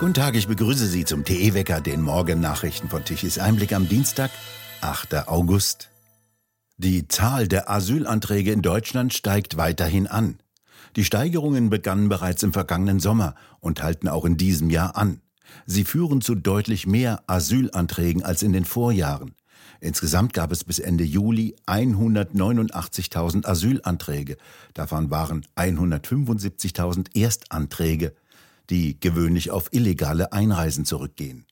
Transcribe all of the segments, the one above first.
Guten Tag, ich begrüße Sie zum TE-Wecker, den Morgennachrichten von Tichys Einblick am Dienstag, 8. August. Die Zahl der Asylanträge in Deutschland steigt weiterhin an. Die Steigerungen begannen bereits im vergangenen Sommer und halten auch in diesem Jahr an. Sie führen zu deutlich mehr Asylanträgen als in den Vorjahren. Insgesamt gab es bis Ende Juli 189.000 Asylanträge. Davon waren 175.000 Erstanträge die gewöhnlich auf illegale Einreisen zurückgehen.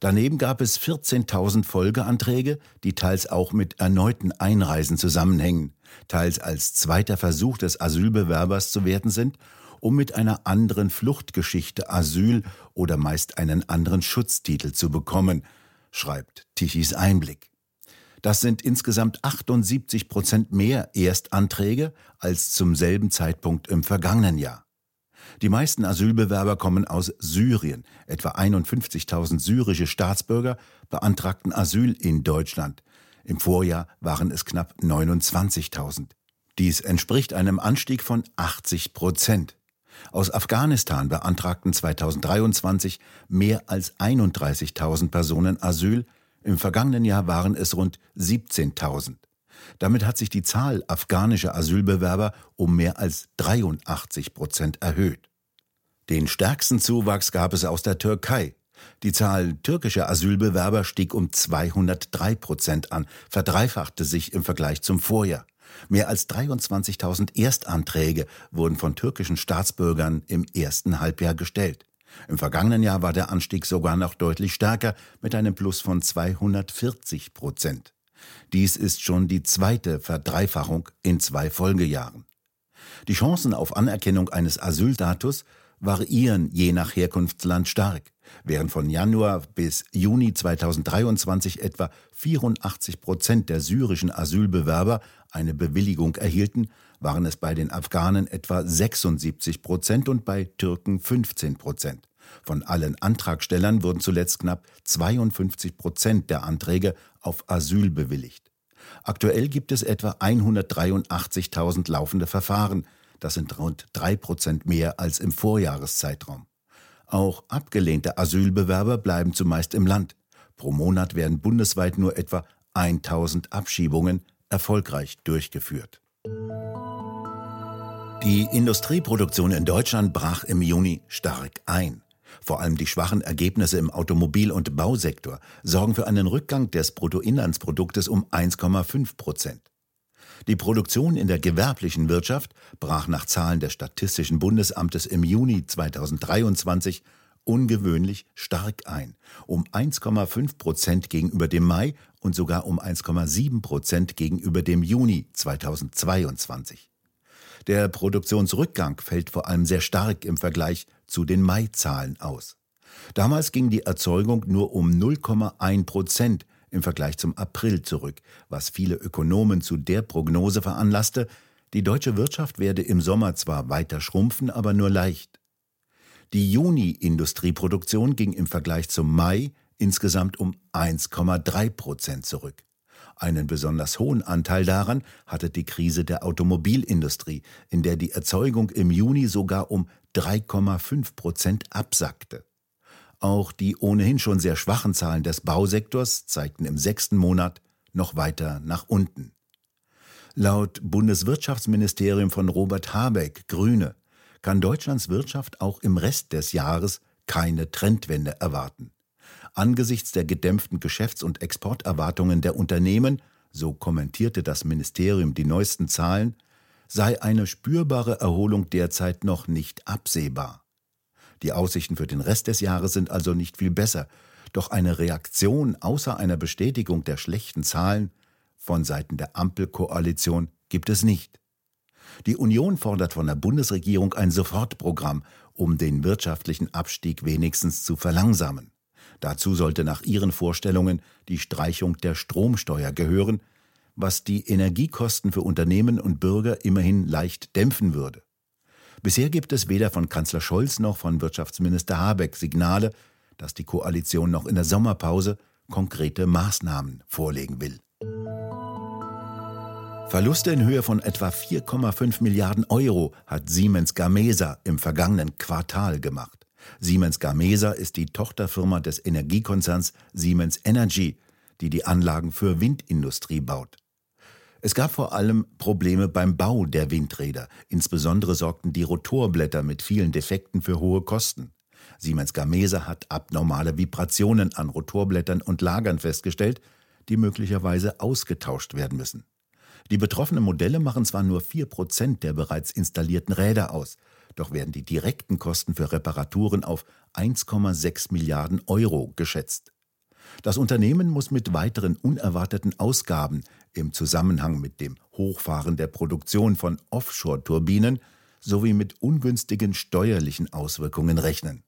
Daneben gab es 14.000 Folgeanträge, die teils auch mit erneuten Einreisen zusammenhängen, teils als zweiter Versuch des Asylbewerbers zu werten sind, um mit einer anderen Fluchtgeschichte Asyl oder meist einen anderen Schutztitel zu bekommen, schreibt Tichys Einblick. Das sind insgesamt 78 Prozent mehr Erstanträge als zum selben Zeitpunkt im vergangenen Jahr. Die meisten Asylbewerber kommen aus Syrien. Etwa 51.000 syrische Staatsbürger beantragten Asyl in Deutschland. Im Vorjahr waren es knapp 29.000. Dies entspricht einem Anstieg von 80 Prozent. Aus Afghanistan beantragten 2023 mehr als 31.000 Personen Asyl. Im vergangenen Jahr waren es rund 17.000. Damit hat sich die Zahl afghanischer Asylbewerber um mehr als 83 Prozent erhöht. Den stärksten Zuwachs gab es aus der Türkei. Die Zahl türkischer Asylbewerber stieg um 203 Prozent an, verdreifachte sich im Vergleich zum Vorjahr. Mehr als 23.000 Erstanträge wurden von türkischen Staatsbürgern im ersten Halbjahr gestellt. Im vergangenen Jahr war der Anstieg sogar noch deutlich stärker mit einem Plus von 240 Prozent. Dies ist schon die zweite Verdreifachung in zwei Folgejahren. Die Chancen auf Anerkennung eines Asylstatus variieren je nach Herkunftsland stark. Während von Januar bis Juni 2023 etwa 84 Prozent der syrischen Asylbewerber eine Bewilligung erhielten, waren es bei den Afghanen etwa 76 Prozent und bei Türken 15 Prozent. Von allen Antragstellern wurden zuletzt knapp 52 Prozent der Anträge auf Asyl bewilligt. Aktuell gibt es etwa 183.000 laufende Verfahren. Das sind rund drei Prozent mehr als im Vorjahreszeitraum. Auch abgelehnte Asylbewerber bleiben zumeist im Land. Pro Monat werden bundesweit nur etwa 1000 Abschiebungen erfolgreich durchgeführt. Die Industrieproduktion in Deutschland brach im Juni stark ein. Vor allem die schwachen Ergebnisse im Automobil- und Bausektor sorgen für einen Rückgang des Bruttoinlandsproduktes um 1,5 Prozent. Die Produktion in der gewerblichen Wirtschaft brach nach Zahlen des Statistischen Bundesamtes im Juni 2023 ungewöhnlich stark ein, um 1,5 Prozent gegenüber dem Mai und sogar um 1,7 Prozent gegenüber dem Juni 2022. Der Produktionsrückgang fällt vor allem sehr stark im Vergleich zu den Mai-Zahlen aus. Damals ging die Erzeugung nur um 0,1 Prozent im Vergleich zum April zurück, was viele Ökonomen zu der Prognose veranlasste, die deutsche Wirtschaft werde im Sommer zwar weiter schrumpfen, aber nur leicht. Die Juni-Industrieproduktion ging im Vergleich zum Mai insgesamt um 1,3 Prozent zurück. Einen besonders hohen Anteil daran hatte die Krise der Automobilindustrie, in der die Erzeugung im Juni sogar um 3,5 Prozent absackte. Auch die ohnehin schon sehr schwachen Zahlen des Bausektors zeigten im sechsten Monat noch weiter nach unten. Laut Bundeswirtschaftsministerium von Robert Habeck, Grüne, kann Deutschlands Wirtschaft auch im Rest des Jahres keine Trendwende erwarten. Angesichts der gedämpften Geschäfts- und Exporterwartungen der Unternehmen, so kommentierte das Ministerium die neuesten Zahlen, sei eine spürbare Erholung derzeit noch nicht absehbar. Die Aussichten für den Rest des Jahres sind also nicht viel besser, doch eine Reaktion außer einer Bestätigung der schlechten Zahlen von Seiten der Ampelkoalition gibt es nicht. Die Union fordert von der Bundesregierung ein Sofortprogramm, um den wirtschaftlichen Abstieg wenigstens zu verlangsamen. Dazu sollte nach ihren Vorstellungen die Streichung der Stromsteuer gehören, was die Energiekosten für Unternehmen und Bürger immerhin leicht dämpfen würde. Bisher gibt es weder von Kanzler Scholz noch von Wirtschaftsminister Habeck Signale, dass die Koalition noch in der Sommerpause konkrete Maßnahmen vorlegen will. Verluste in Höhe von etwa 4,5 Milliarden Euro hat Siemens Gamesa im vergangenen Quartal gemacht. Siemens Gamesa ist die Tochterfirma des Energiekonzerns Siemens Energy, die die Anlagen für Windindustrie baut. Es gab vor allem Probleme beim Bau der Windräder. Insbesondere sorgten die Rotorblätter mit vielen Defekten für hohe Kosten. Siemens Gamesa hat abnormale Vibrationen an Rotorblättern und Lagern festgestellt, die möglicherweise ausgetauscht werden müssen. Die betroffenen Modelle machen zwar nur 4% der bereits installierten Räder aus, doch werden die direkten Kosten für Reparaturen auf 1,6 Milliarden Euro geschätzt. Das Unternehmen muss mit weiteren unerwarteten Ausgaben im Zusammenhang mit dem Hochfahren der Produktion von Offshore-Turbinen sowie mit ungünstigen steuerlichen Auswirkungen rechnen.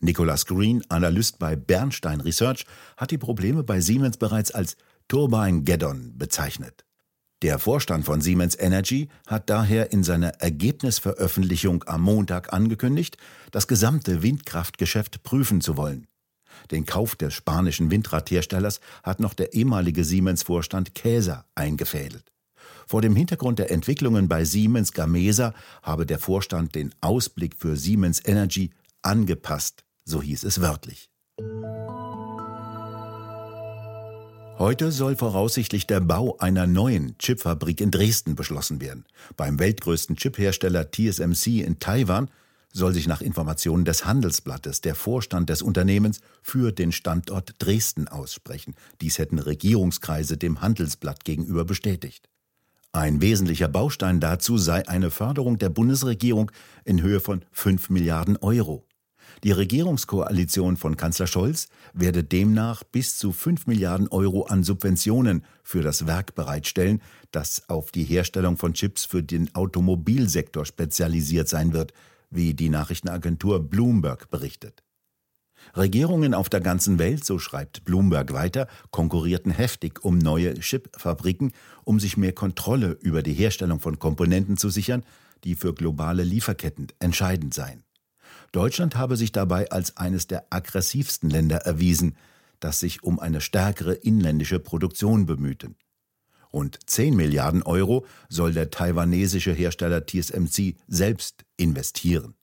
Nicholas Green, Analyst bei Bernstein Research, hat die Probleme bei Siemens bereits als Turbine Geddon bezeichnet. Der Vorstand von Siemens Energy hat daher in seiner Ergebnisveröffentlichung am Montag angekündigt, das gesamte Windkraftgeschäft prüfen zu wollen. Den Kauf des spanischen Windradherstellers hat noch der ehemalige Siemens-Vorstand Käser eingefädelt. Vor dem Hintergrund der Entwicklungen bei Siemens Gamesa habe der Vorstand den Ausblick für Siemens Energy angepasst, so hieß es wörtlich. Heute soll voraussichtlich der Bau einer neuen Chipfabrik in Dresden beschlossen werden. Beim weltgrößten Chiphersteller TSMC in Taiwan soll sich nach Informationen des Handelsblattes der Vorstand des Unternehmens für den Standort Dresden aussprechen. Dies hätten Regierungskreise dem Handelsblatt gegenüber bestätigt. Ein wesentlicher Baustein dazu sei eine Förderung der Bundesregierung in Höhe von 5 Milliarden Euro. Die Regierungskoalition von Kanzler Scholz werde demnach bis zu 5 Milliarden Euro an Subventionen für das Werk bereitstellen, das auf die Herstellung von Chips für den Automobilsektor spezialisiert sein wird, wie die Nachrichtenagentur Bloomberg berichtet. Regierungen auf der ganzen Welt, so schreibt Bloomberg weiter, konkurrierten heftig um neue Chipfabriken, um sich mehr Kontrolle über die Herstellung von Komponenten zu sichern, die für globale Lieferketten entscheidend seien. Deutschland habe sich dabei als eines der aggressivsten Länder erwiesen, das sich um eine stärkere inländische Produktion bemühte. Rund 10 Milliarden Euro soll der taiwanesische Hersteller TSMC selbst investieren.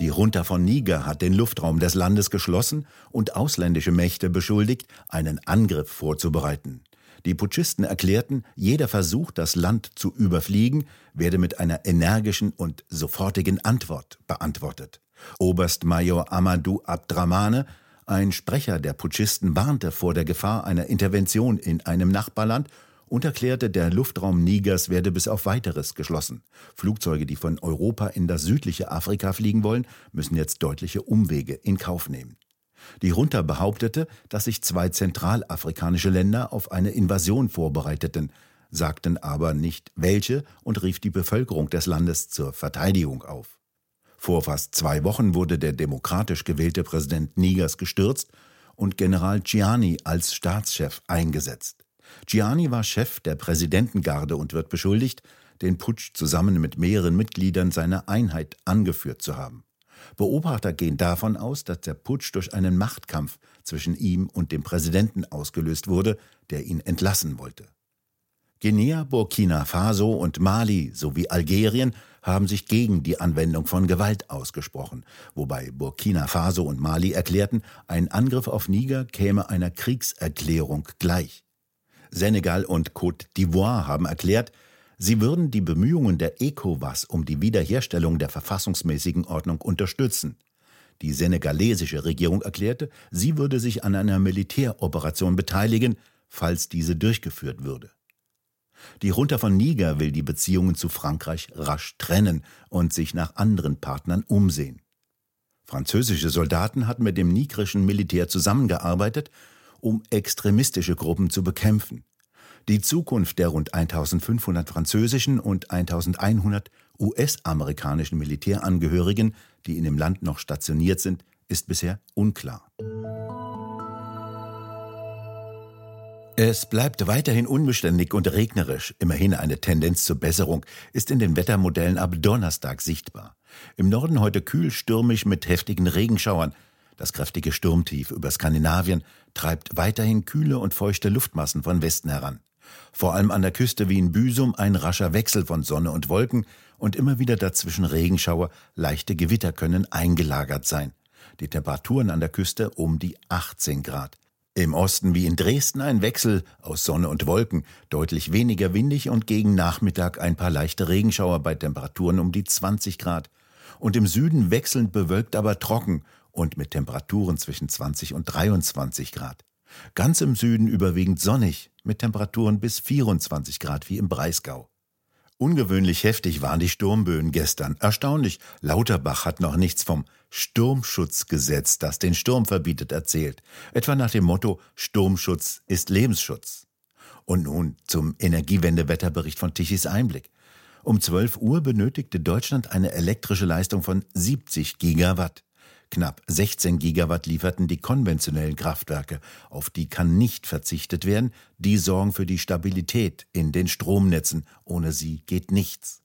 Die Junta von Niger hat den Luftraum des Landes geschlossen und ausländische Mächte beschuldigt, einen Angriff vorzubereiten. Die Putschisten erklärten, jeder Versuch, das Land zu überfliegen, werde mit einer energischen und sofortigen Antwort beantwortet. Oberstmajor Amadou Abdramane, ein Sprecher der Putschisten, warnte vor der Gefahr einer Intervention in einem Nachbarland und erklärte, der Luftraum Nigers werde bis auf weiteres geschlossen. Flugzeuge, die von Europa in das südliche Afrika fliegen wollen, müssen jetzt deutliche Umwege in Kauf nehmen. Die Junta behauptete, dass sich zwei zentralafrikanische Länder auf eine Invasion vorbereiteten, sagten aber nicht welche und rief die Bevölkerung des Landes zur Verteidigung auf. Vor fast zwei Wochen wurde der demokratisch gewählte Präsident Nigers gestürzt und General Gianni als Staatschef eingesetzt. Gianni war Chef der Präsidentengarde und wird beschuldigt, den Putsch zusammen mit mehreren Mitgliedern seiner Einheit angeführt zu haben. Beobachter gehen davon aus, dass der Putsch durch einen Machtkampf zwischen ihm und dem Präsidenten ausgelöst wurde, der ihn entlassen wollte. Guinea, Burkina Faso und Mali sowie Algerien haben sich gegen die Anwendung von Gewalt ausgesprochen, wobei Burkina Faso und Mali erklärten, ein Angriff auf Niger käme einer Kriegserklärung gleich. Senegal und Côte d'Ivoire haben erklärt, Sie würden die Bemühungen der ECOWAS um die Wiederherstellung der verfassungsmäßigen Ordnung unterstützen. Die senegalesische Regierung erklärte, sie würde sich an einer Militäroperation beteiligen, falls diese durchgeführt würde. Die Junta von Niger will die Beziehungen zu Frankreich rasch trennen und sich nach anderen Partnern umsehen. Französische Soldaten hatten mit dem nigrischen Militär zusammengearbeitet, um extremistische Gruppen zu bekämpfen. Die Zukunft der rund 1500 französischen und 1100 US-amerikanischen Militärangehörigen, die in dem Land noch stationiert sind, ist bisher unklar. Es bleibt weiterhin unbeständig und regnerisch. Immerhin eine Tendenz zur Besserung ist in den Wettermodellen ab Donnerstag sichtbar. Im Norden heute kühl stürmisch mit heftigen Regenschauern. Das kräftige Sturmtief über Skandinavien treibt weiterhin kühle und feuchte Luftmassen von Westen heran. Vor allem an der Küste wie in Büsum ein rascher Wechsel von Sonne und Wolken und immer wieder dazwischen Regenschauer, leichte Gewitter können eingelagert sein. Die Temperaturen an der Küste um die 18 Grad. Im Osten wie in Dresden ein Wechsel aus Sonne und Wolken, deutlich weniger windig und gegen Nachmittag ein paar leichte Regenschauer bei Temperaturen um die 20 Grad. Und im Süden wechselnd bewölkt, aber trocken und mit Temperaturen zwischen 20 und 23 Grad. Ganz im Süden überwiegend sonnig, mit Temperaturen bis 24 Grad wie im Breisgau. Ungewöhnlich heftig waren die Sturmböen gestern. Erstaunlich, Lauterbach hat noch nichts vom Sturmschutzgesetz, das den Sturm verbietet, erzählt. Etwa nach dem Motto Sturmschutz ist Lebensschutz. Und nun zum Energiewendewetterbericht von Tichys Einblick. Um 12 Uhr benötigte Deutschland eine elektrische Leistung von 70 Gigawatt. Knapp 16 Gigawatt lieferten die konventionellen Kraftwerke, auf die kann nicht verzichtet werden, die sorgen für die Stabilität in den Stromnetzen, ohne sie geht nichts.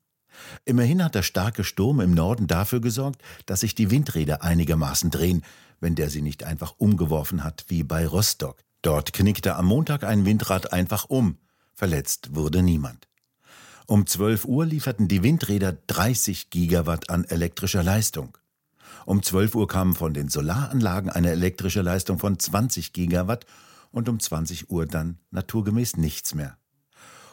Immerhin hat der starke Sturm im Norden dafür gesorgt, dass sich die Windräder einigermaßen drehen, wenn der sie nicht einfach umgeworfen hat wie bei Rostock. Dort knickte am Montag ein Windrad einfach um. Verletzt wurde niemand. Um 12 Uhr lieferten die Windräder 30 Gigawatt an elektrischer Leistung. Um 12 Uhr kam von den Solaranlagen eine elektrische Leistung von 20 Gigawatt und um 20 Uhr dann naturgemäß nichts mehr.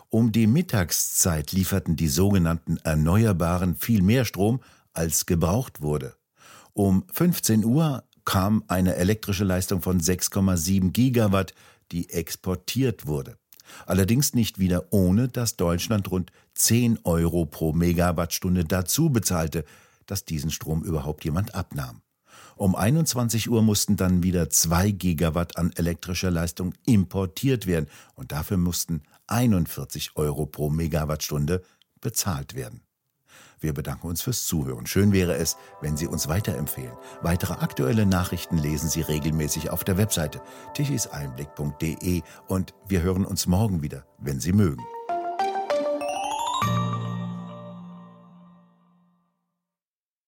Um die Mittagszeit lieferten die sogenannten Erneuerbaren viel mehr Strom, als gebraucht wurde. Um 15 Uhr kam eine elektrische Leistung von 6,7 Gigawatt, die exportiert wurde. Allerdings nicht wieder ohne, dass Deutschland rund 10 Euro pro Megawattstunde dazu bezahlte, dass diesen Strom überhaupt jemand abnahm. Um 21 Uhr mussten dann wieder 2 Gigawatt an elektrischer Leistung importiert werden und dafür mussten 41 Euro pro Megawattstunde bezahlt werden. Wir bedanken uns fürs Zuhören. Schön wäre es, wenn Sie uns weiterempfehlen. Weitere aktuelle Nachrichten lesen Sie regelmäßig auf der Webseite tichiseinblick.de und wir hören uns morgen wieder, wenn Sie mögen.